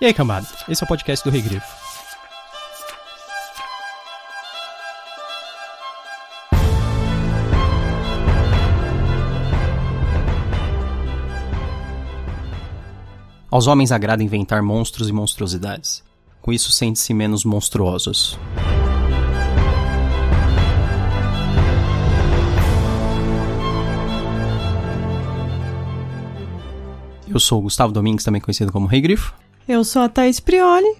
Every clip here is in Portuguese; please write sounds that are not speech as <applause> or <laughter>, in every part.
E aí, cambada? Esse é o podcast do Rei Grifo. Aos homens agrada inventar monstros e monstruosidades. Com isso, sente-se menos monstruosos. Eu sou o Gustavo Domingues, também conhecido como Rei Grifo. Eu sou a Thaís Prioli.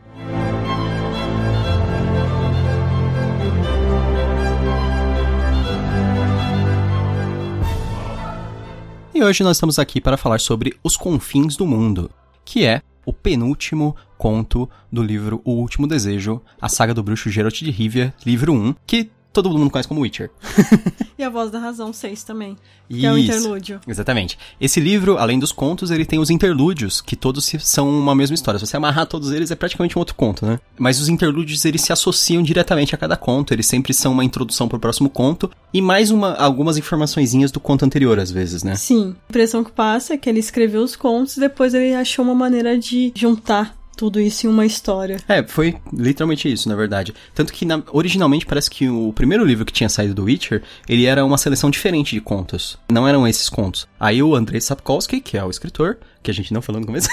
E hoje nós estamos aqui para falar sobre Os Confins do Mundo, que é o penúltimo conto do livro O Último Desejo, a saga do bruxo Geralt de Rivia, livro 1, que todo mundo conhece como Witcher. <laughs> e a Voz da Razão 6 também. Que Isso, é o interlúdio. Exatamente. Esse livro, além dos contos, ele tem os interlúdios, que todos são uma mesma história. Se você amarrar todos eles, é praticamente um outro conto, né? Mas os interlúdios, eles se associam diretamente a cada conto. Eles sempre são uma introdução pro próximo conto e mais uma, algumas informaçõezinhas do conto anterior, às vezes, né? Sim. A impressão que passa é que ele escreveu os contos e depois ele achou uma maneira de juntar tudo isso em uma história. É, foi literalmente isso, na verdade. Tanto que na, originalmente parece que o primeiro livro que tinha saído do Witcher, ele era uma seleção diferente de contos. Não eram esses contos. Aí o Andrei Sapkowski, que é o escritor, que a gente não falou no começo,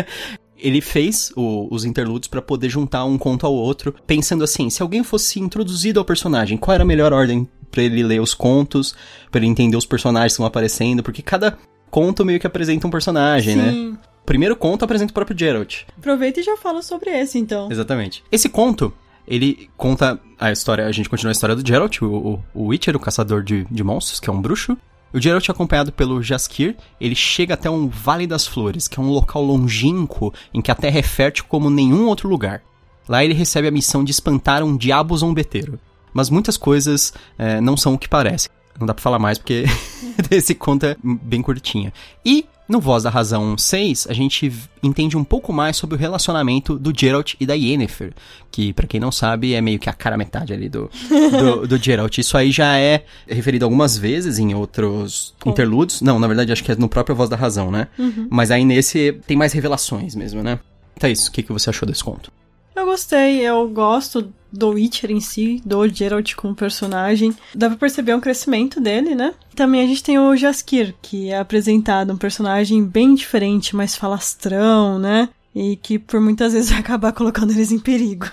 <laughs> ele fez o, os interlúdios para poder juntar um conto ao outro, pensando assim, se alguém fosse introduzido ao personagem, qual era a melhor ordem para ele ler os contos, para ele entender os personagens que estão aparecendo, porque cada conto meio que apresenta um personagem, né? Sim. né? Primeiro conto apresenta o próprio Geralt. Aproveita e já fala sobre esse, então. Exatamente. Esse conto, ele conta a história, a gente continua a história do Geralt, o, o, o Witcher, o caçador de, de monstros, que é um bruxo. O Geralt, acompanhado pelo Jaskir, ele chega até um Vale das Flores, que é um local longínquo em que a terra é fértil como nenhum outro lugar. Lá ele recebe a missão de espantar um diabo zombeteiro. Mas muitas coisas é, não são o que parece. Não dá pra falar mais porque <laughs> esse conto é bem curtinha. E no Voz da Razão 6, a gente entende um pouco mais sobre o relacionamento do Geralt e da Yennefer, que, para quem não sabe, é meio que a cara metade ali do, do, <laughs> do Geralt. Isso aí já é referido algumas vezes em outros Como? interludes. Não, na verdade, acho que é no próprio Voz da Razão, né? Uhum. Mas aí nesse tem mais revelações mesmo, né? Então é isso, o que, que você achou desse conto? Eu gostei, eu gosto do Witcher em si, do Geralt como personagem. Dá pra perceber um crescimento dele, né? Também a gente tem o Jaskir, que é apresentado um personagem bem diferente, mais falastrão, né? E que por muitas vezes <laughs> vai acabar colocando eles em perigo.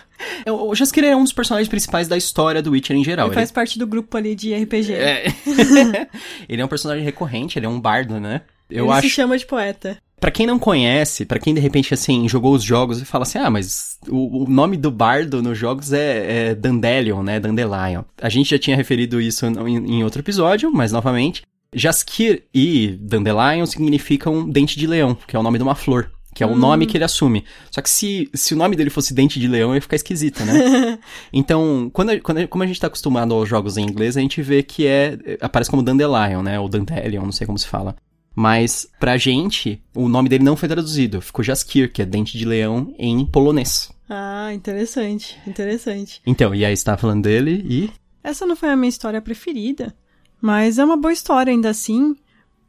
É, o Jaskir é um dos personagens principais da história do Witcher em geral. Ele, ele... faz parte do grupo ali de RPG. É. <laughs> ele é um personagem recorrente, ele é um bardo, né? Eu ele acho... se chama de poeta. Para quem não conhece, para quem de repente assim jogou os jogos e fala assim, ah, mas o, o nome do bardo nos jogos é, é, Dandelion, né, Dandelion. A gente já tinha referido isso em, em outro episódio, mas novamente, Jaskir e Dandelion significam dente de leão, que é o nome de uma flor. Que é o hum. nome que ele assume. Só que se, se o nome dele fosse Dente de Leão, ia ficar esquisito, né? <laughs> então, quando, quando, como a gente tá acostumado aos jogos em inglês, a gente vê que é. Aparece como Dandelion, né? Ou Dandelion, não sei como se fala. Mas, pra gente, o nome dele não foi traduzido. Ficou Jaskir, que é dente de leão em polonês. Ah, interessante, interessante. Então, e aí você tá falando dele e... Essa não foi a minha história preferida, mas é uma boa história ainda assim.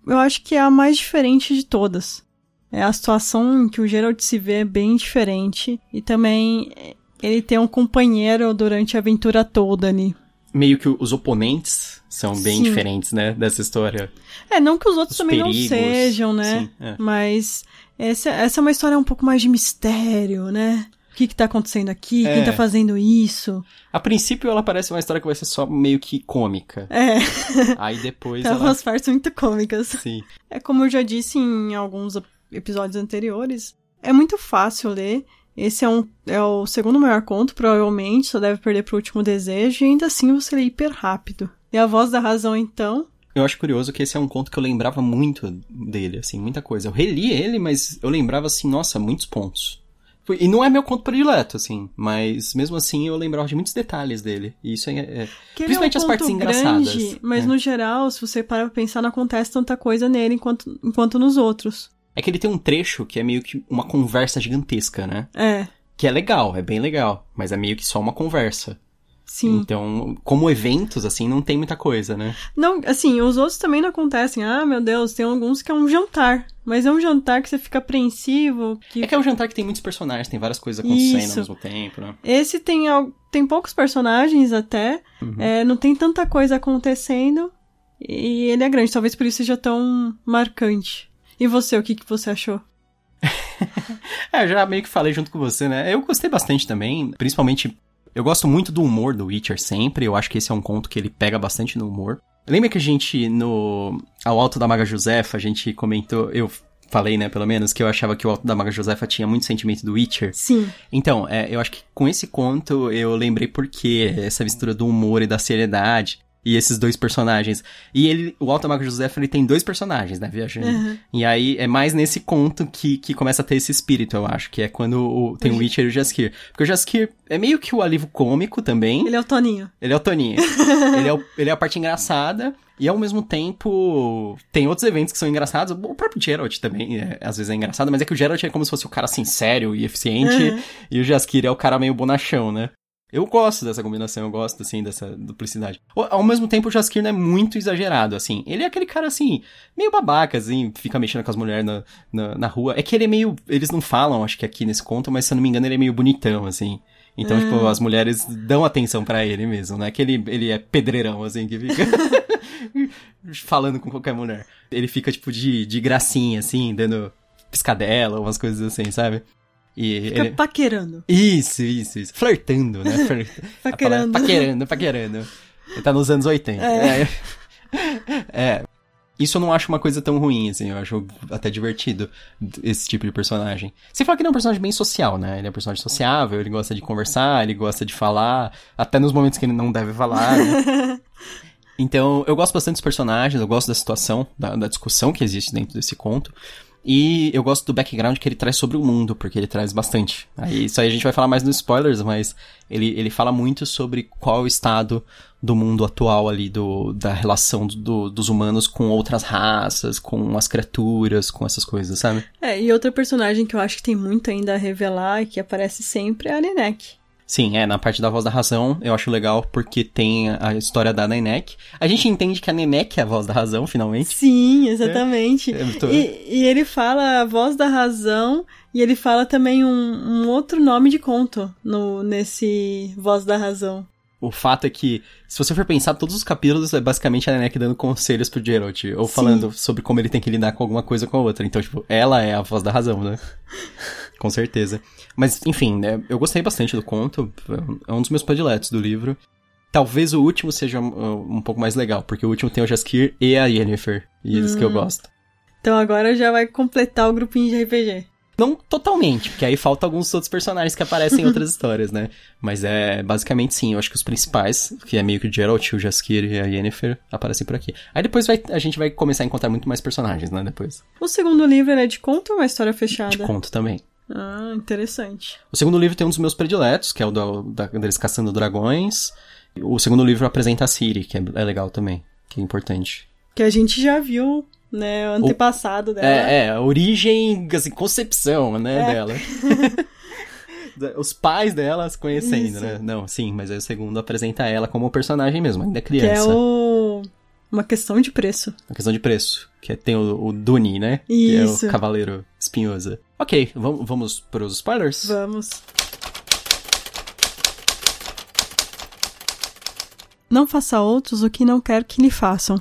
Eu acho que é a mais diferente de todas. É a situação em que o Geralt se vê bem diferente e também ele tem um companheiro durante a aventura toda ali meio que os oponentes são bem Sim. diferentes, né, dessa história. É, não que os outros os também perigos. não sejam, né? Sim, é. Mas essa, essa é uma história um pouco mais de mistério, né? O que que tá acontecendo aqui? É. Quem tá fazendo isso? A princípio ela parece uma história que vai ser só meio que cômica. É. Aí depois <laughs> Tem ela... umas partes muito cômicas. Sim. É como eu já disse em alguns episódios anteriores, é muito fácil ler esse é, um, é o segundo maior conto, provavelmente, só deve perder pro último desejo, e ainda assim você lê hiper rápido. E a voz da razão, então. Eu acho curioso que esse é um conto que eu lembrava muito dele, assim, muita coisa. Eu reli ele, mas eu lembrava assim, nossa, muitos pontos. E não é meu conto predileto, assim, mas mesmo assim eu lembrava de muitos detalhes dele. E isso é. é principalmente é um as partes grande, engraçadas. Mas é. no geral, se você parar pra pensar, não acontece tanta coisa nele enquanto, enquanto nos outros. É que ele tem um trecho que é meio que uma conversa gigantesca, né? É. Que é legal, é bem legal, mas é meio que só uma conversa. Sim. Então, como eventos, assim, não tem muita coisa, né? Não, assim, os outros também não acontecem. Ah, meu Deus, tem alguns que é um jantar. Mas é um jantar que você fica apreensivo. Que... É que é um jantar que tem muitos personagens, tem várias coisas acontecendo Isso. ao mesmo tempo, né? Esse tem, tem poucos personagens até. Uhum. é, não tem tanta coisa acontecendo. E ele é grande, talvez por isso seja tão marcante. E você, o que, que você achou? <laughs> É, eu já meio que falei junto com você, né? Eu gostei bastante também, principalmente. Eu gosto muito do humor do Witcher sempre. Eu acho que esse é um conto que ele pega bastante no humor. Lembra que a gente, no. Ao Alto da Maga Josefa, a gente comentou. Eu falei, né, pelo menos, que eu achava que o Alto da Maga Josefa tinha muito sentimento do Witcher. Sim. Então, é, eu acho que com esse conto eu lembrei porque essa mistura do humor e da seriedade. E esses dois personagens. E ele, o Alto da Maga Josefa, ele tem dois personagens, né, viajando. Uhum. E aí é mais nesse conto que, que começa a ter esse espírito, eu acho, que é quando o- tem o Witcher e o Jaskier. Porque o Jaskier é meio que o alívio cômico também. Ele é o Toninho. Ele é o Toninho. <laughs> ele, é o- ele é a parte engraçada. E ao mesmo tempo, tem outros eventos que são engraçados. O próprio Geralt também, é, às vezes, é engraçado. Mas é que o Geralt é como se fosse o cara, assim, sério e eficiente. Uhum. E o Jaskier é o cara meio bonachão, né? Eu gosto dessa combinação, eu gosto, assim, dessa duplicidade. Ao- mesmo tempo, o Jaskier não é muito exagerado, assim. Ele é aquele cara, assim, meio babaca, assim, fica mexendo com as mulheres na, na, na rua. É que ele é meio... Eles não falam, acho que aqui nesse conto, mas se eu não me engano, ele é meio bonitão, assim. Então, tipo, as mulheres dão atenção pra ele mesmo, não é que ele, ele é pedreirão, assim, que fica <laughs> falando com qualquer mulher. Ele fica, tipo, de, de gracinha, assim, dando piscadela, umas coisas assim, sabe? E Fica ele... paquerando. Isso, isso, isso. Flertando, né? <laughs> Paquerando. Paquerando, paquerando. Ele tá nos anos 80. É. <laughs> É. Isso eu não acho uma coisa tão ruim, assim. Eu acho até divertido esse tipo de personagem. Você fala que ele é um personagem bem social, né? Ele é um personagem sociável, ele gosta de conversar, ele gosta de falar, até nos momentos que ele não deve falar, né? <laughs> Então, eu gosto bastante dos personagens, eu gosto da situação, da, da discussão que existe dentro desse conto. E eu gosto do background que ele traz sobre o mundo, porque ele traz bastante. Aí, isso aí a gente vai falar mais nos spoilers, mas ele, ele fala muito sobre qual é o estado do mundo atual ali, do, da relação do- do- dos humanos com outras raças, com as criaturas, com essas coisas, sabe? É, e outra personagem que eu acho que tem muito ainda a revelar e que aparece sempre é a Nenek. Sim, é, na parte da voz da razão, eu acho legal porque tem a história da Nenek. A gente entende que a Nenek é a voz da razão, finalmente. Sim, exatamente. É, eu tô- E, e ele fala a voz da razão e ele fala também um, um outro nome de conto no, nesse voz da razão. O fato é que, se você for pensar, todos os capítulos é basicamente a Nenek dando conselhos pro Geralt, ou Sim. falando sobre como ele tem que lidar com alguma coisa com a outra. Então, tipo, ela é a voz da razão, né? <laughs> com certeza. Mas, enfim, né, eu gostei bastante do conto, é um dos meus prediletos do livro. Talvez o último seja um, um pouco mais legal, porque o último tem o Jaskier e a Yennefer, e eles Hum. que eu gosto. Então agora já vai completar o grupinho de RPG. Não totalmente, porque aí falta alguns outros personagens que aparecem em outras <laughs> histórias, né? Mas é basicamente sim, eu acho que os principais, que é meio que o Geralt, o Jaskier e a Yennefer, aparecem por aqui. Aí depois vai- a gente vai começar a encontrar muito mais personagens, né? Depois. O segundo livro é de conto ou é uma história fechada? De conto também. Ah, interessante. O segundo livro tem um dos meus prediletos, que é o do, da, deles caçando dragões. O segundo livro apresenta a Ciri, que é, é legal também, que é importante. Que a gente já viu, né, o antepassado dela. É, é, a origem, assim, concepção, né, É. dela. <laughs> Os pais dela se conhecendo, Isso. né? Não, sim, mas aí o segundo apresenta ela como personagem mesmo, ainda que é criança. o... uma questão de preço. Uma questão de preço. Que é- tem o, o Duni, né? Que é Isso. o cavaleiro espinhoso. Ok, vamos, vamos pros spoilers? Vamos. Não faça outros o que não quer que lhe façam.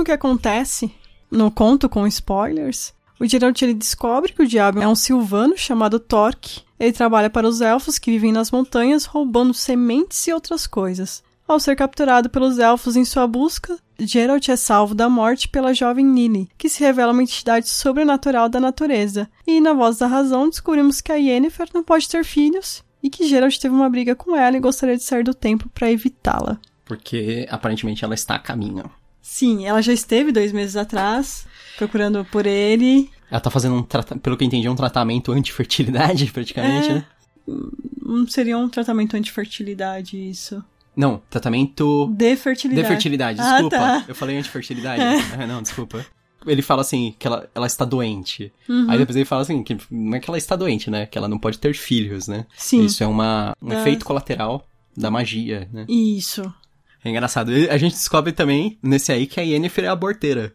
Falando o que acontece no conto com spoilers, o Geralt ele descobre que o diabo é um silvano chamado Torque. Ele trabalha para os elfos que vivem nas montanhas roubando sementes e outras coisas. Ao ser capturado pelos elfos em sua busca, Geralt é salvo da morte pela jovem Lily, que se revela uma entidade sobrenatural da natureza. E na voz da razão descobrimos que a Yennefer não pode ter filhos e que Geralt teve uma briga com ela e gostaria de sair do templo para evitá-la. Porque aparentemente ela está a caminho. Sim, ela já esteve dois meses atrás procurando por ele. Ela tá fazendo um pelo que eu entendi, um tratamento anti-fertilidade, <laughs> praticamente, É. né? Hum, Seria um tratamento anti-fertilidade, isso. Não, tratamento De fertilidade. de fertilidade, Ah, desculpa. tá. Eu falei anti-fertilidade. <laughs> Ah, não, desculpa. ele fala assim, que ela, ela está doente. Aí depois ele fala assim, que não é que ela está doente, né? Que ela não pode ter filhos, né? Sim. Isso é uma, um Das- efeito colateral da magia, né? Isso. É engraçado. E A gente descobre também, nesse aí, que a Yennefer é aborteira.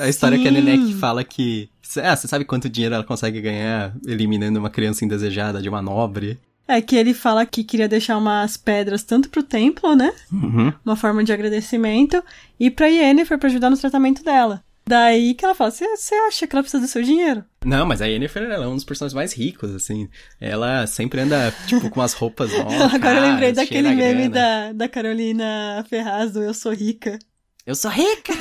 A história que a Sim. Nenek fala que... Ah, você sabe quanto dinheiro ela consegue ganhar eliminando uma criança indesejada de uma nobre? É que ele fala que queria deixar umas pedras tanto pro templo, né? Uhum. Uma forma de agradecimento, e pra Yennefer pra ajudar no tratamento dela. Daí que ela fala: Você acha que ela precisa do seu dinheiro? Não, mas a Yennefer ela é um dos personagens mais ricos, assim. Ela sempre anda, tipo, com umas roupas novas. <laughs> Agora eu lembrei daquele meme grana. da, da Carolina Ferraz do Eu Sou Rica. Eu sou rica!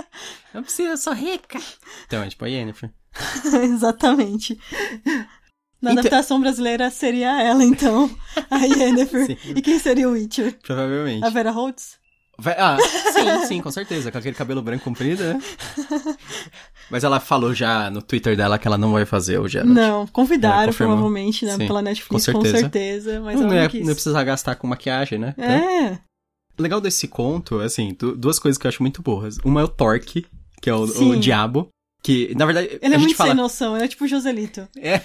<laughs> Não precisa, eu sou rica! Então, é tipo a Yennefer. <laughs> Exatamente. Na Então- adaptação brasileira seria ela, então. A Yennefer. Sim. E quem seria o Witcher? Provavelmente. A Vera Holtz? Ah, <laughs> sim, sim, com certeza. Com aquele cabelo branco comprido, né? <laughs> Mas ela falou já no Twitter dela que ela não vai fazer o Geralt. Não, convidaram, É, provavelmente, né, Sim, pela Netflix, com com certeza. certeza. mas Não, é, não não precisa gastar com maquiagem, né? É, O legal desse conto, assim, du- duas coisas que eu acho muito boas. Uma é o Torque, que é o, o diabo. Que, na verdade, ele é muito fala... sem noção, ele é tipo o Joselito. É.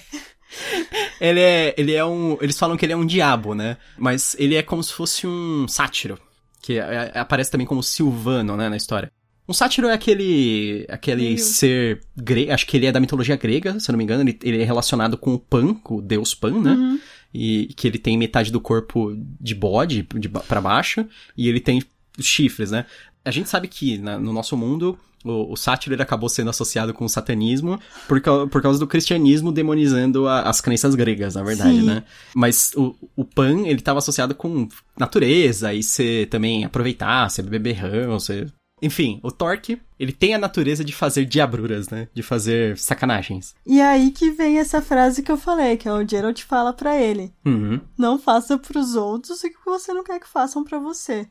Ele é, ele é um. Eles falam que ele é um diabo, né? Mas ele é como se fosse um sátiro. Que é- é- aparece também como Silvano, né, na história. Um sátiro é aquele. aquele ser grego. Acho que ele é da mitologia grega, se eu não me engano. Ele, ele é relacionado com o Pan, com o deus Pan, né? Uhum. E que ele tem metade do corpo de bode, de pra baixo, e ele tem os chifres, né? A gente sabe que na- no nosso mundo o, o sátiro ele acabou sendo associado com o satanismo por, por causa do cristianismo demonizando a- as crenças gregas, na verdade, Sim. né? Mas o, o Pan, ele tava associado com natureza e ser também aproveitar, ser beberrão, ser... Enfim, o Torque, ele tem a natureza de fazer diabruras, né? De fazer sacanagens. E aí que vem essa frase que eu falei, que é o Geralt fala pra ele. Uhum. Não faça pros outros o que você não quer que façam pra você.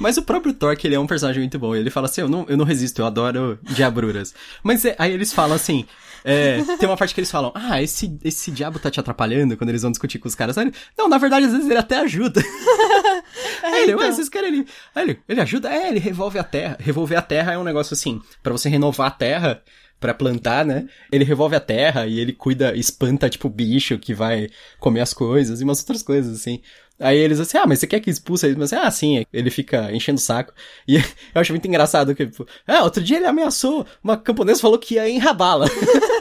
Mas o próprio Torque, ele é um personagem muito bom. Ele fala assim, eu não, eu não resisto, eu adoro diabruras. Mas é, aí eles falam assim, é, tem uma parte que eles falam, ah, esse, esse diabo tá te atrapalhando quando eles vão discutir com os caras. Aí ele, não, na verdade, às vezes ele até ajuda. <laughs> Aí ele, então. vocês querem ele... Aí ele, ele ajuda? É, ele revolve a terra. Revolver a terra é um negócio assim, pra você renovar a terra... Pra plantar, né? Ele revolve a terra e ele cuida, espanta, tipo, bicho que vai comer as coisas e umas outras coisas, assim. Aí eles assim, ah, mas você quer que expulse ele? Mas ah, sim, ele fica enchendo o saco. E <laughs> eu acho muito engraçado que, tipo, ah, outro dia ele ameaçou, uma camponesa falou que ia enrabá-la. <laughs>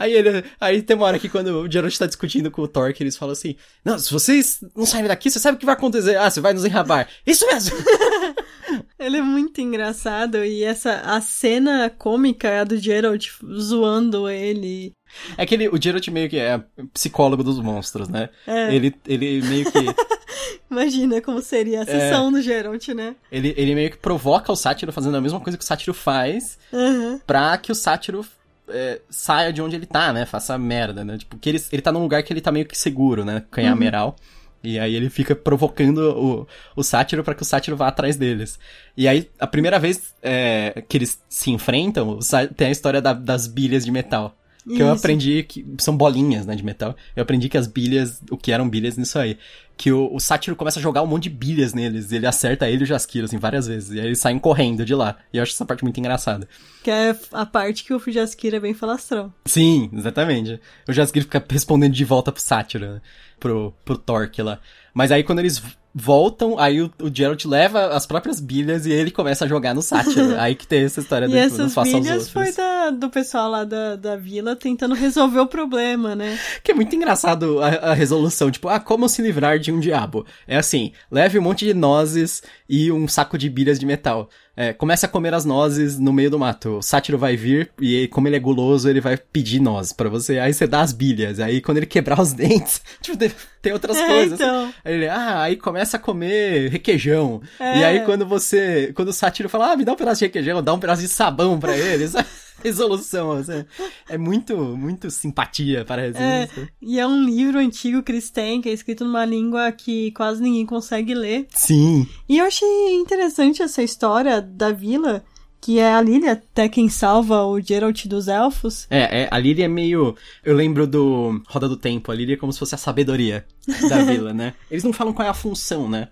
Aí ele, aí tem uma hora que quando o Geralt tá discutindo com o Torque, eles falam assim, não, se vocês não saírem daqui, você sabe o que vai acontecer. Ah, você vai nos enrabar. Isso mesmo! <laughs> Ele é muito engraçado e essa a cena cômica é a do Geralt zoando ele. É que ele, o Geralt meio que é psicólogo dos monstros, né? É. Ele, ele meio que... <laughs> Imagina como seria a sessão do Geralt, né? Ele, ele meio que provoca o sátiro fazendo a mesma coisa que o sátiro faz Aham. pra que o sátiro é, saia de onde ele tá, né? Faça merda, né? Tipo, que ele, ele tá num lugar que ele tá meio que seguro, né? Canhameral. E aí ele fica provocando o, o sátiro pra que o sátiro vá atrás deles. E aí, a primeira vez é, que eles se enfrentam, tem a história da- das bilhas de metal. Que eu Isso. aprendi que são bolinhas, né, de metal. Eu aprendi que as bilhas, o que eram bilhas nisso aí. Que o, o sátiro começa a jogar um monte de bilhas neles. Ele acerta ele e o Jaskir, assim, várias vezes. E aí eles saem correndo de lá. E eu acho essa parte muito engraçada. Que é a parte que o Jaskir é bem falastrão. Sim, exatamente. O Jaskir fica respondendo de volta pro sátiro, né? Pro, pro Torque lá. Mas aí quando eles voltam, aí o, o Geralt leva as próprias bilhas e ele começa a jogar no sátiro. <laughs> aí que tem essa história do essas faça aos bilhas outros. foi da- do pessoal lá da, da vila tentando resolver o problema, né? Que é muito engraçado a, a resolução. Tipo, ah, como se livrar de um diabo? É assim, leve um monte de nozes e um saco de bilhas de metal. É, comece a comer as nozes no meio do mato. O sátiro vai vir e como ele é guloso, ele vai pedir noz pra você. Aí você dá as bilhas. Aí quando ele quebrar os <laughs> dentes, tipo, tem- outras É, coisas. então. Aí ele, ah, aí começa a comer requeijão. É. E aí quando você, quando o sátiro fala, ah, me dá um pedaço de requeijão, dá um pedaço de sabão pra ele. <laughs> <laughs> resolução, assim. É muito, muito simpatia, parece. É, isso. e é um livro antigo têm, que é escrito numa língua que quase ninguém consegue ler. Sim. E eu achei interessante essa história da vila, que é a Lilia, até quem salva o Geralt dos elfos. É, é, a Lyria é meio. Eu lembro do Roda do Tempo. A Lyria é como se fosse a sabedoria da <laughs> vila, né? Eles não falam qual é a função, né?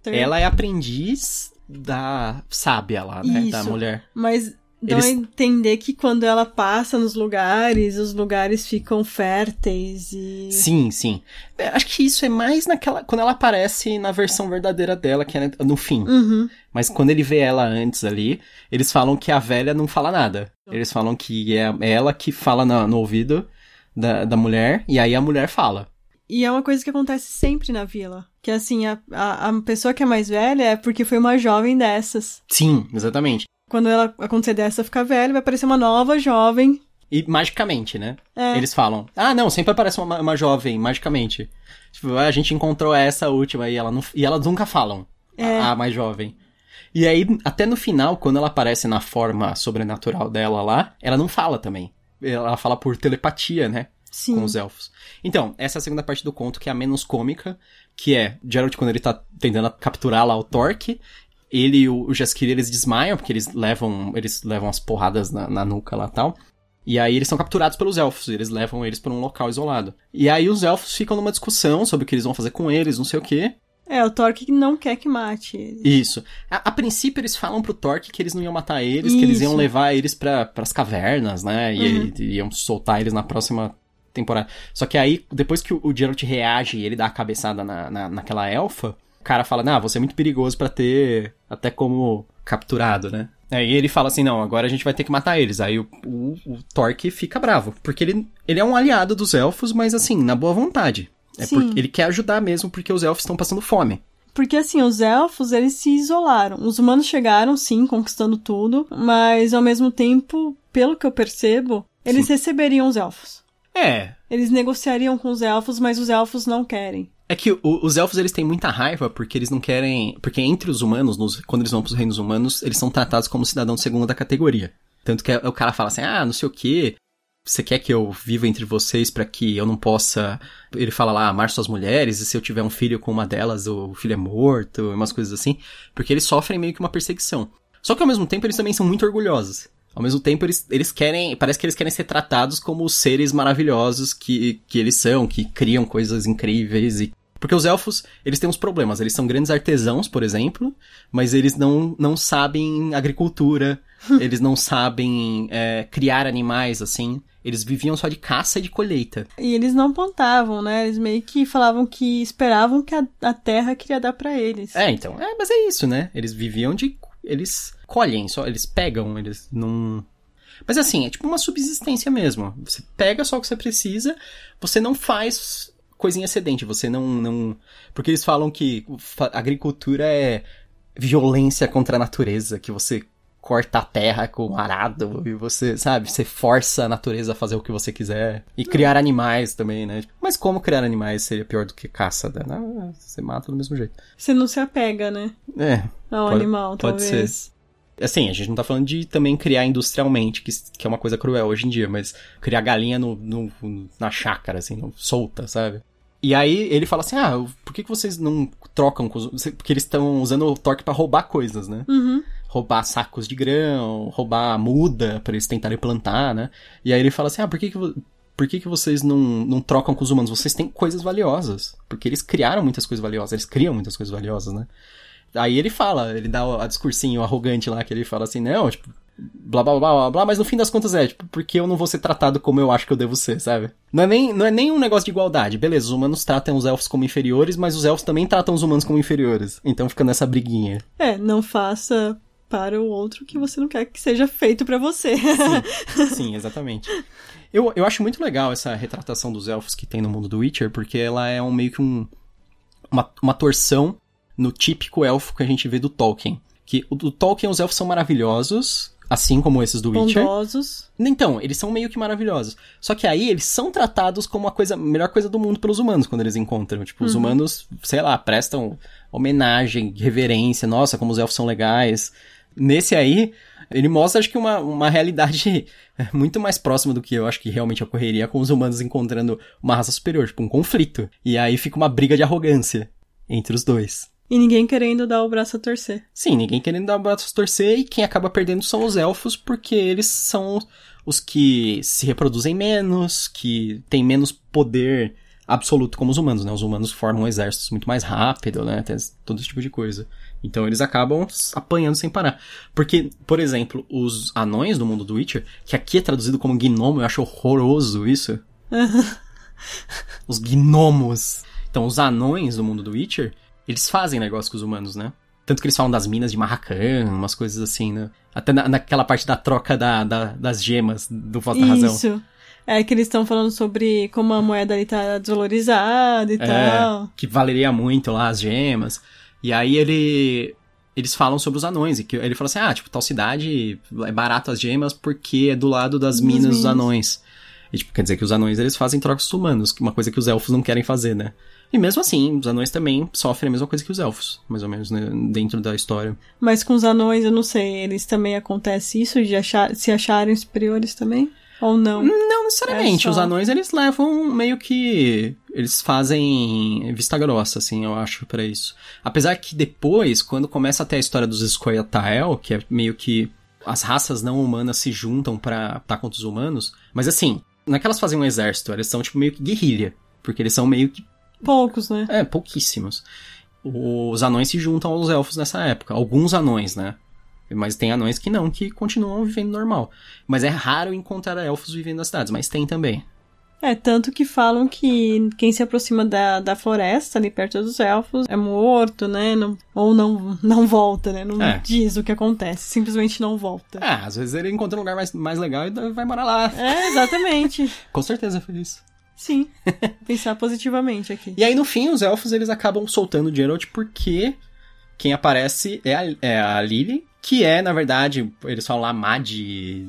Então, Ela é aprendiz da sábia lá, né? Da Isso. mulher. Mas dão Eles- a entender que quando ela passa nos lugares, os lugares ficam férteis e. Sim, sim. É, acho que isso é mais naquela. Quando ela aparece na versão verdadeira dela, que é no fim. Uhum. Mas quando ele vê ela antes ali, eles falam que a velha não fala nada. Eles falam que é ela que fala na- no ouvido da, da mulher, e aí a mulher fala. E é uma coisa que acontece sempre na vila. Que assim, a, a, a pessoa que é mais velha é porque foi uma jovem dessas. Sim, exatamente. Quando ela acontecer dessa ficar velha, vai aparecer uma nova jovem. E magicamente, né? É. Eles falam, ah, não, sempre aparece uma, uma jovem, magicamente. Tipo, "Ah, a gente encontrou essa última e ela não, e elas nunca falam. É. A, a mais jovem. E aí, até no final, quando ela aparece na forma sobrenatural dela lá, ela não fala também. Ela fala por telepatia, né? Sim. com os elfos. Então, essa é a segunda parte do conto, que é a menos cômica, que é Geralt quando ele tá tentando capturar lá o Torque, ele e o, o Jaskier, eles desmaiam, porque eles levam, eles levam as porradas na, na nuca lá e tal. E aí eles são capturados pelos elfos, eles levam eles pra um local isolado. E aí os elfos ficam numa discussão sobre o que eles vão fazer com eles, não sei o quê. É, o Torque não quer que mate ele. Isso. A, a princípio eles falam pro Torque que eles não iam matar eles, que eles iam Isso. levar eles pra, pras cavernas, né? E Uhum. e iam soltar eles na próxima temporada. Só que aí, depois que o, o Geralt reage e ele dá a cabeçada na, na, naquela elfa, cara fala, não, você é muito perigoso pra ter até como capturado, né? Aí ele fala assim, não, agora a gente vai ter que matar eles. Aí o, o, o Torque fica bravo, porque ele, ele é um aliado dos elfos, mas assim, na boa vontade. É Sim. porque ele quer ajudar mesmo porque os elfos estão passando fome. Porque assim, os elfos, eles se isolaram. Os humanos chegaram, sim, conquistando tudo, mas ao mesmo tempo, pelo que eu percebo, eles receberiam os elfos. É, Eles negociariam com os elfos, mas os elfos não querem. É que o- os elfos eles têm muita raiva porque eles não querem. Porque entre os humanos, nos- quando eles vão pros reinos humanos, eles são tratados como cidadãos de segunda categoria. Tanto que o cara fala assim: ah, não sei o quê. Você quer que eu viva entre vocês pra que eu não possa. Ele fala lá, amar suas mulheres, e se eu tiver um filho com uma delas, o filho é morto, umas coisas assim. Porque eles sofrem meio que uma perseguição. Só que ao mesmo tempo eles também são muito orgulhosos. Ao mesmo tempo eles, eles querem. Parece que eles querem ser tratados como os seres maravilhosos que, que eles são, que criam coisas incríveis e. Porque os elfos, eles têm uns problemas. Eles são grandes artesãos, por exemplo, mas eles não, não sabem agricultura, <laughs> eles não sabem é, criar animais, assim. Eles viviam só de caça e de colheita. E eles não plantavam, né? Eles meio que falavam que esperavam que a, a terra queria dar pra eles. É, então. É, mas é isso, né? Eles viviam de. Eles colhem, só eles pegam, eles não. Mas assim, é tipo uma subsistência mesmo. Você pega só o que você precisa, você não faz coisinha excedente, você não. não... Porque eles falam que agricultura é violência contra a natureza, que você corta a terra com um arado e você, sabe, você força a natureza a fazer o que você quiser. E criar animais também, né? Mas como criar animais seria pior do que caça? né? Não, você mata do mesmo jeito. Você não se apega, né? É, Ao Pode- animal, pode talvez. Assim, a gente não tá falando de também criar industrialmente, que, que é uma coisa cruel hoje em dia, mas criar galinha no, no- na chácara, assim, solta, sabe? E aí ele fala assim, ah, por que, que vocês não trocam com os... Porque eles estão usando o Torque pra roubar coisas, né? Uhum. Roubar sacos de grão, roubar muda pra eles tentarem plantar, né? E aí ele fala assim, ah, por que que... Por que, que vocês não, não trocam com os humanos? Vocês têm coisas valiosas. Porque eles criaram muitas coisas valiosas. Eles criam muitas coisas valiosas, né? Aí ele fala, ele dá o a discursinho arrogante lá, que ele fala assim, não, tipo, blá blá blá blá blá, mas no fim das contas é, tipo, porque eu não vou ser tratado como eu acho que eu devo ser, sabe? Não é nem, não é nem um negócio de igualdade, beleza, os humanos tratam os elfos como inferiores, mas os elfos também tratam os humanos como inferiores. Então fica nessa briguinha. É, não faça para o outro que você não quer que seja feito pra você. <laughs> Sim, exatamente. Eu, eu acho muito legal essa retratação dos elfos que tem no mundo do Witcher, porque ela é um meio que um. Uma, uma torção no típico elfo que a gente vê do Tolkien. Que o do Tolkien os elfos são maravilhosos, assim como esses do Witcher. Bondosos. Então, eles são meio que maravilhosos. Só que aí eles são tratados como a coisa, melhor coisa do mundo pelos humanos quando eles encontram. Tipo, os humanos, sei lá, prestam homenagem, reverência. Nossa, como os elfos são legais. Nesse aí, ele mostra, acho que, uma, uma realidade <laughs> muito mais próxima do que eu acho que realmente ocorreria com os humanos encontrando uma raça superior, tipo, um conflito. E aí fica uma briga de arrogância entre os dois. E ninguém querendo dar o braço a torcer. Sim, ninguém querendo dar o braço a torcer e quem acaba perdendo são os elfos, porque eles são os que se reproduzem menos, que têm menos poder absoluto como os humanos, né? Os humanos formam exércitos muito mais rápido, né? Tem todo esse tipo de coisa. Então eles acabam apanhando sem parar. Porque, por exemplo, os anões do mundo do Witcher, que aqui é traduzido como gnomo, eu acho horroroso isso. <laughs> os gnomos. Então, os anões do mundo do Witcher, eles fazem negócio com os humanos, né? Tanto que eles falam das minas de Marracan, umas coisas assim, né? Até na, naquela parte da troca da, da, das gemas do Voz da Razão. Isso. É que eles estão falando sobre como a moeda ali tá desvalorizada e É, tal. que valeria muito lá as gemas. E aí ele. Eles falam sobre os anões. E que ele fala assim: ah, tipo, tal cidade é barato as gemas porque é do lado das Das minas dos minas. anões. E, tipo, quer dizer que os anões eles fazem trocas humanos, que uma coisa que os elfos não querem fazer, né? E mesmo assim, os anões também sofrem a mesma coisa que os elfos, mais ou menos, né? Dentro da história. Mas com os anões, eu não sei, eles também acontece isso de achar, se acharem superiores também? Ou não? Não necessariamente. É só- Os anões, eles levam meio que. Eles fazem vista grossa, assim, eu acho, pra isso. Apesar que depois, quando começa a ter a história dos Scoia'tael, que é meio que as raças não humanas se juntam pra estar contra os humanos. Mas assim, não é que elas fazem um exército, eles são tipo meio que guerrilha. Porque eles são meio que. Poucos, né? É, pouquíssimos. Os anões se juntam aos elfos nessa época. Alguns anões, né? Mas tem anões que não, que continuam vivendo normal. Mas é raro encontrar elfos vivendo nas cidades, mas tem também. É, tanto que falam que quem se aproxima da, da floresta, ali perto dos elfos, é morto, né? Não- ou não, não volta, né? Não É. diz o que acontece, simplesmente não volta. Ah, às vezes ele encontra um lugar mais, mais legal e vai morar lá. É, exatamente. <laughs> Com certeza foi isso. Sim. <laughs> Pensar positivamente aqui. E aí, no fim, os elfos eles acabam soltando o Geralt porque quem aparece é a, é a Lily, que é, na verdade, eles falam lá Mad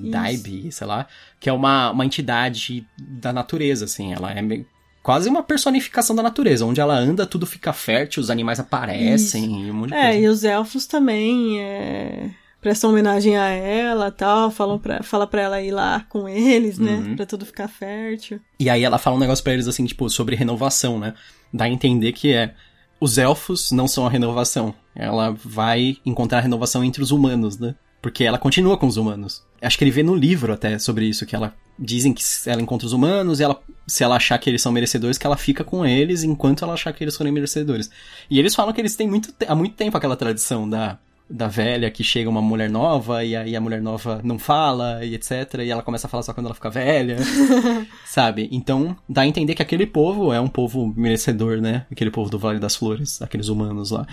Daib, sei lá, que é uma, uma entidade da natureza, assim. Ela é meio- quase uma personificação da natureza. Onde ela anda, tudo fica fértil, os animais aparecem e um monte de É, coisa. e os elfos também é, prestam homenagem a ela tal, falam pra, fala pra ela ir lá com eles, né? Uhum. Pra tudo ficar fértil. E aí ela fala um negócio pra eles assim, tipo, sobre renovação, né? Dá a entender que é. Os elfos não são a renovação. Ela vai encontrar a renovação entre os humanos, né? Porque ela continua com os humanos. Acho que ele vê no livro até sobre isso, que ela. Dizem que ela encontra os humanos e ela, se ela achar que eles são merecedores, que ela fica com eles enquanto ela achar que eles forem merecedores. E eles falam que eles têm muito, há muito tempo aquela tradição da, da velha que chega uma mulher nova e aí a mulher nova não fala e etc. E ela começa a falar só quando ela fica velha. <laughs> sabe? Então, dá a entender que aquele povo é um povo merecedor, né? Aquele povo do Vale das Flores, aqueles humanos lá.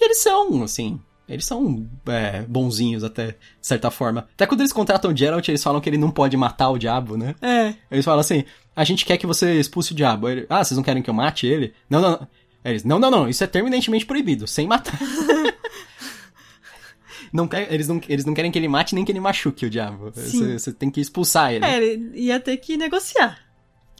E eles são, assim, eles são é, bonzinhos até, de certa forma. Até quando eles contratam o Geralt, eles falam que ele não pode matar o diabo, né? É, Eles falam assim, a gente quer que você expulse o diabo. Ele, ah, vocês não querem que eu mate ele? Não, não, não. Eles, não, não, não, isso é terminantemente proibido, sem matar. <laughs> não quer, eles, não, eles não querem que ele mate nem que ele machuque o diabo. Você, você tem que expulsar ele. é, ele ia ter que negociar.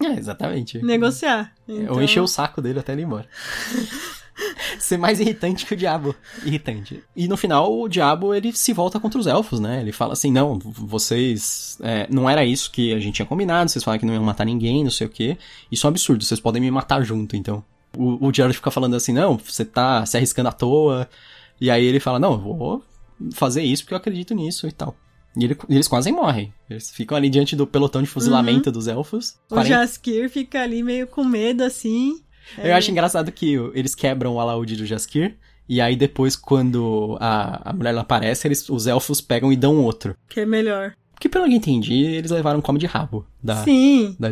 É, exatamente. Negociar. Ou Então, encher o saco dele até ele ir embora. <laughs> Ser mais irritante que o diabo. Irritante. E no final, o diabo, ele se volta contra os elfos, né? Ele fala assim, não, vocês... é, não era isso que a gente tinha combinado, vocês falaram que não iam matar ninguém, não sei o quê. Isso é um absurdo, vocês podem me matar junto, então. O, o Geralt fica falando assim, não, você tá se arriscando à toa. E aí ele fala, não, eu vou fazer isso porque eu acredito nisso e tal. E ele- eles quase morrem. Eles ficam ali diante do pelotão de fuzilamento dos elfos. O 40 Jaskir fica ali meio com medo, assim. Eu acho engraçado que eles quebram o alaúde do Jaskir. E aí depois, quando a, a mulher aparece, eles, os elfos pegam e dão outro. Que é melhor. Que pelo que entendi, eles levaram um come de rabo da. Sim, da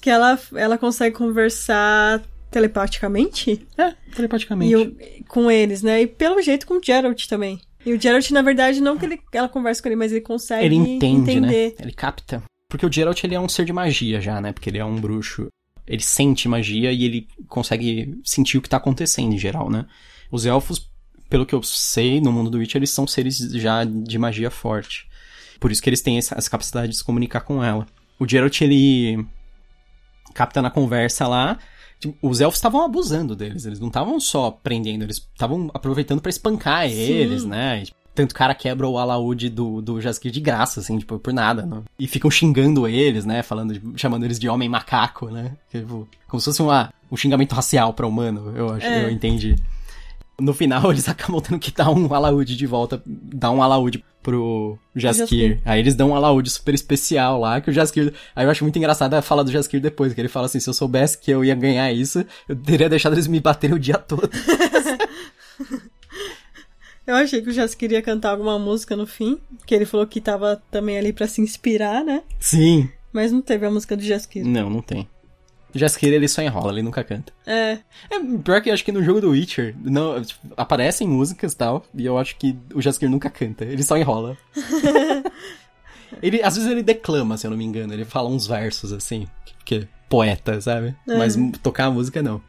que ela, ela consegue conversar telepaticamente é, telepaticamente. e com eles, né? E pelo jeito com o Geralt também. E o Geralt, na verdade, não que ele, ela conversa com ele, mas ele consegue Ele entende, entender. né? Ele capta. Porque o Geralt, ele é um ser de magia já, né? Porque ele é um bruxo. Ele sente magia e ele consegue sentir o que tá acontecendo em geral, né? Os elfos, pelo que eu sei, no mundo do Witch, eles são seres já de magia forte. Por isso que eles têm essa, essa capacidade de se comunicar com ela. O Geralt, ele capta na conversa lá. Tipo, Os elfos estavam abusando deles, eles não estavam só prendendo, eles estavam aproveitando pra espancar eles, né? E, tanto o cara quebra o alaúde do, do Jaskir de graça, assim, tipo, por nada, não. E ficam xingando eles, né? Falando, chamando eles de homem macaco, né? Tipo, como se fosse uma, um xingamento racial pra humano, eu acho, É. eu entendi. No final, <laughs> eles acabam tendo que dar um alaúde de volta, dar um alaúde pro Jaskir. Jaskir. Aí eles dão um alaúde super especial lá, que o Jaskir... Aí eu acho muito engraçado a fala do Jaskir depois, que ele fala assim, se eu soubesse que eu ia ganhar isso, eu teria deixado eles me baterem o dia todo. <laughs> <laughs> Eu achei que o Jas queria cantar alguma música no fim, que ele falou que tava também ali para se inspirar, né? Sim. Mas não teve a música do Jaskir. Não, não tem. O Jaskir, ele só enrola, ele nunca canta. É. É, pior que eu acho que no jogo do Witcher, não, tipo, aparecem músicas e tal, e eu acho que o Jaskir nunca canta, ele só enrola. <laughs> ele, às vezes ele declama, se eu não me engano, ele fala uns versos, assim, que é poeta, sabe? É. Mas tocar a música, não.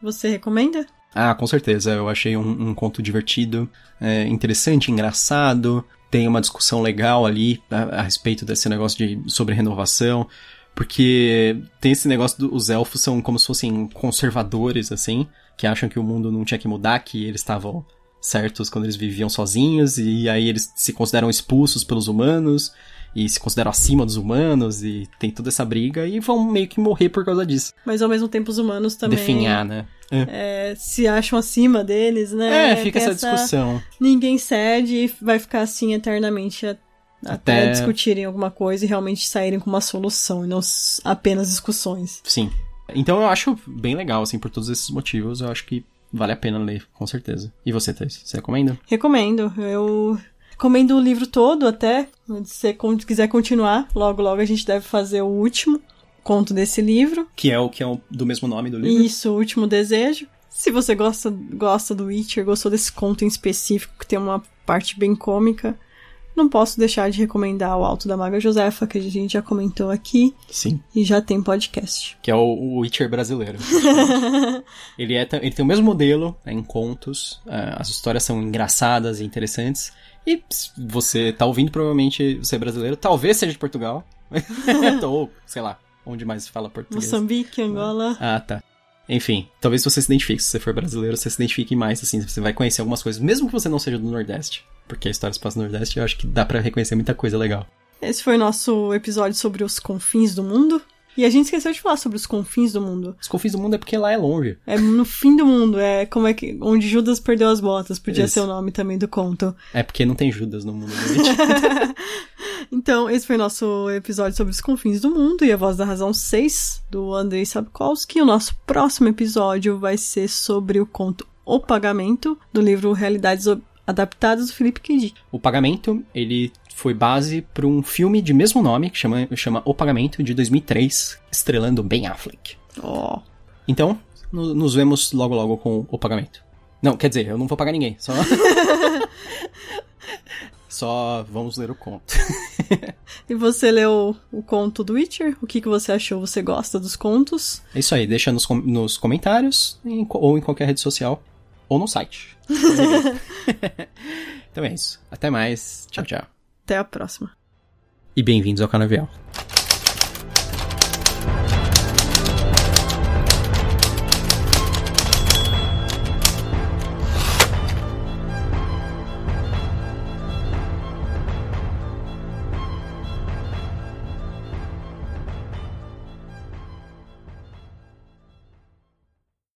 Você recomenda? Ah, com certeza. Eu achei um, um conto divertido, é, interessante, engraçado. Tem uma discussão legal ali a, a respeito desse negócio de sobre renovação. Porque tem esse negócio dos elfos são como se fossem conservadores, assim, que acham que o mundo não tinha que mudar, que eles estavam certos quando eles viviam sozinhos, e aí eles se consideram expulsos pelos humanos, e se consideram acima dos humanos, e tem toda essa briga, e vão meio que morrer por causa disso. Mas ao mesmo tempo os humanos também Definhar, né? é, se acham acima deles, né? É, fica Tem essa discussão. Ninguém cede e vai ficar assim eternamente a- até, Até- discutirem alguma coisa e realmente saírem com uma solução e não apenas discussões. Sim. Então eu acho bem legal, assim, por todos esses motivos, eu acho que vale a pena ler, com certeza. E você, Thais? Você recomenda? Recomendo. Eu recomendo o livro todo até. Se você quiser continuar, logo logo a gente deve fazer o último conto desse livro. Que é o que é o, do mesmo nome do livro? Isso, o último desejo. Se você gosta, gosta do Witcher, gostou desse conto em específico, que tem uma parte bem cômica, não posso deixar de recomendar o Alto da Maga Josefa, que a gente já comentou aqui, Sim. e já tem podcast. Que é o, o Witcher brasileiro. <laughs> ele, é, ele tem o mesmo modelo é, em contos, é, as histórias são engraçadas e interessantes. E você tá ouvindo, provavelmente você é brasileiro, talvez seja de Portugal. <laughs> Ou, sei lá, onde mais se fala português. Moçambique, Angola. Ah, tá. Enfim, talvez você se identifique. Se você for brasileiro, você se identifique mais, assim. Você vai conhecer algumas coisas, mesmo que você não seja do Nordeste. Porque a história se passa no Nordeste, eu acho que dá pra reconhecer muita coisa legal. Esse foi o nosso episódio sobre os confins do mundo. E a gente esqueceu de falar sobre os confins do mundo. Os confins do mundo é porque lá é longe. É no fim do mundo, é como é que. Onde Judas perdeu as botas, podia Isso. ser o nome também do conto. É porque não tem Judas no mundo <laughs> do Witcher. Então, esse foi nosso episódio sobre os confins do mundo e a voz da razão 6 do Andrei Sapkowski. O nosso próximo episódio vai ser sobre o conto O Pagamento do livro Realidades Adaptadas do Felipe K. Dick. O Pagamento, ele foi base para um filme de mesmo nome, que chama, chama O Pagamento, de 2003, estrelando Ben Affleck. Ó. Então, no- nos vemos logo logo com O Pagamento. Não, quer dizer, eu não vou pagar ninguém, só... <laughs> só vamos ler o conto. E você leu o conto do Witcher? O que, que você achou? Você gosta dos contos? É isso aí, deixa nos, com- nos comentários, em ou em qualquer rede social, ou no site. <laughs> então é isso. Até mais. Tchau, tchau. Até a próxima. E bem-vindos ao Canavial.